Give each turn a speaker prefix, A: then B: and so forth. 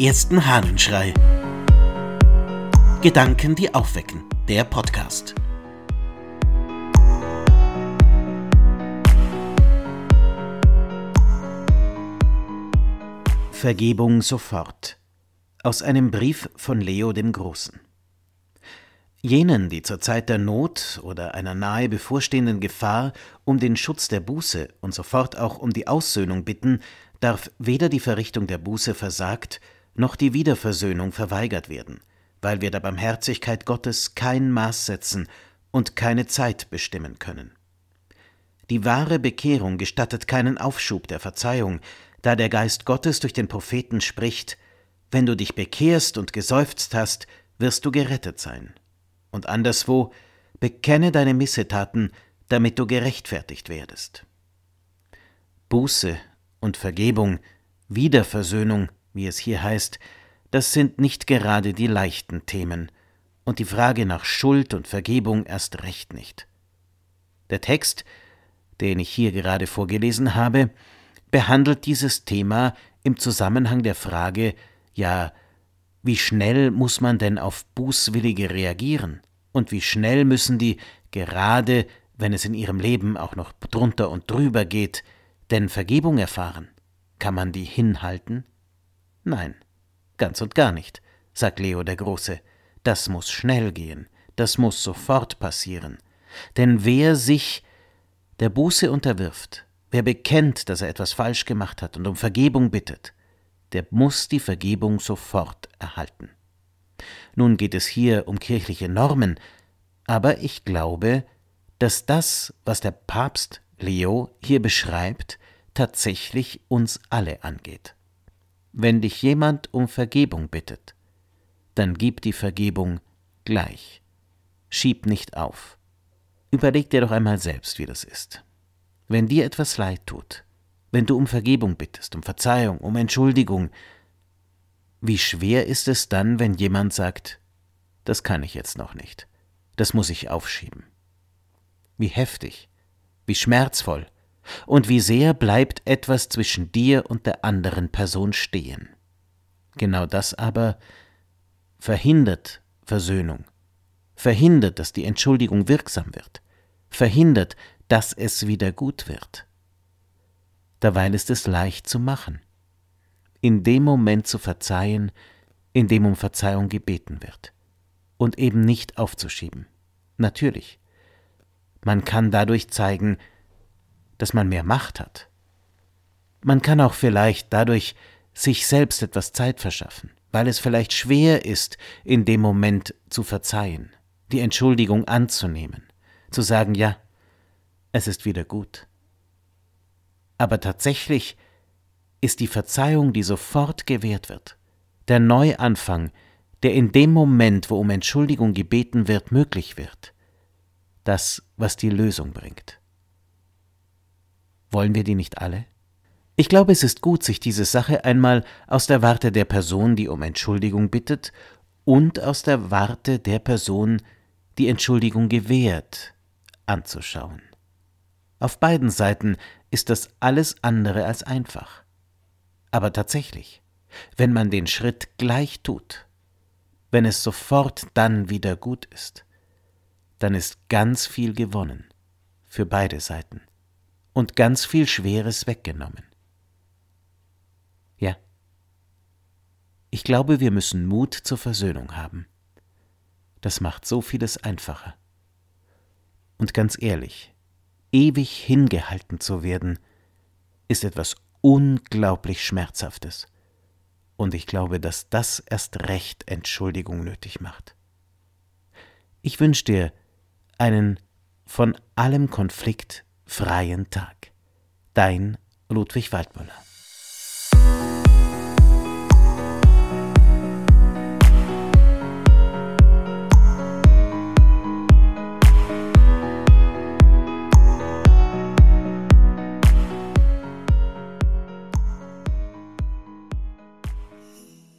A: ersten Hahnenschrei. Gedanken, die aufwecken. Der Podcast. Vergebung sofort. Aus einem Brief von Leo dem Großen. Jenen, die zur Zeit der Not oder einer nahe bevorstehenden Gefahr um den Schutz der Buße und sofort auch um die Aussöhnung bitten, darf weder die Verrichtung der Buße versagt, noch die Wiederversöhnung verweigert werden, weil wir der Barmherzigkeit Gottes kein Maß setzen und keine Zeit bestimmen können. Die wahre Bekehrung gestattet keinen Aufschub der Verzeihung, da der Geist Gottes durch den Propheten spricht, wenn du dich bekehrst und geseufzt hast, wirst du gerettet sein. Und anderswo, bekenne deine Missetaten, damit du gerechtfertigt werdest. Buße und Vergebung, Wiederversöhnung, wie es hier heißt, das sind nicht gerade die leichten Themen, und die Frage nach Schuld und Vergebung erst recht nicht. Der Text, den ich hier gerade vorgelesen habe, behandelt dieses Thema im Zusammenhang der Frage, ja, wie schnell muss man denn auf Bußwillige reagieren? Und wie schnell müssen die, gerade wenn es in ihrem Leben auch noch drunter und drüber geht, denn Vergebung erfahren? Kann man die hinhalten? Nein, ganz und gar nicht, sagt Leo der Große. Das muss schnell gehen, das muss sofort passieren. Denn wer sich der Buße unterwirft, wer bekennt, dass er etwas falsch gemacht hat und um Vergebung bittet, der muss die Vergebung sofort erhalten. Nun geht es hier um kirchliche Normen, aber ich glaube, dass das, was der Papst Leo hier beschreibt, tatsächlich uns alle angeht. Wenn dich jemand um Vergebung bittet, dann gib die Vergebung gleich. Schieb nicht auf. Überleg dir doch einmal selbst, wie das ist. Wenn dir etwas leid tut, wenn du um Vergebung bittest, um Verzeihung, um Entschuldigung, wie schwer ist es dann, wenn jemand sagt, das kann ich jetzt noch nicht, das muss ich aufschieben. Wie heftig, wie schmerzvoll, und wie sehr bleibt etwas zwischen dir und der anderen Person stehen. Genau das aber verhindert Versöhnung, verhindert, dass die Entschuldigung wirksam wird, verhindert, dass es wieder gut wird. Derweil ist es leicht zu machen, in dem Moment zu verzeihen, in dem um Verzeihung gebeten wird, und eben nicht aufzuschieben. Natürlich, man kann dadurch zeigen, dass man mehr Macht hat. Man kann auch vielleicht dadurch sich selbst etwas Zeit verschaffen, weil es vielleicht schwer ist, in dem Moment zu verzeihen, die Entschuldigung anzunehmen, zu sagen, ja, es ist wieder gut. Aber tatsächlich ist die Verzeihung, die sofort gewährt wird, der Neuanfang, der in dem Moment, wo um Entschuldigung gebeten wird, möglich wird, das, was die Lösung bringt. Wollen wir die nicht alle? Ich glaube, es ist gut, sich diese Sache einmal aus der Warte der Person, die um Entschuldigung bittet, und aus der Warte der Person, die Entschuldigung gewährt, anzuschauen. Auf beiden Seiten ist das alles andere als einfach. Aber tatsächlich, wenn man den Schritt gleich tut, wenn es sofort dann wieder gut ist, dann ist ganz viel gewonnen für beide Seiten und ganz viel Schweres weggenommen. Ja, ich glaube, wir müssen Mut zur Versöhnung haben. Das macht so vieles einfacher. Und ganz ehrlich, ewig hingehalten zu werden, ist etwas unglaublich Schmerzhaftes. Und ich glaube, dass das erst recht Entschuldigung nötig macht. Ich wünsche dir einen von allem Konflikt freien Tag. Dein Ludwig Waldmüller.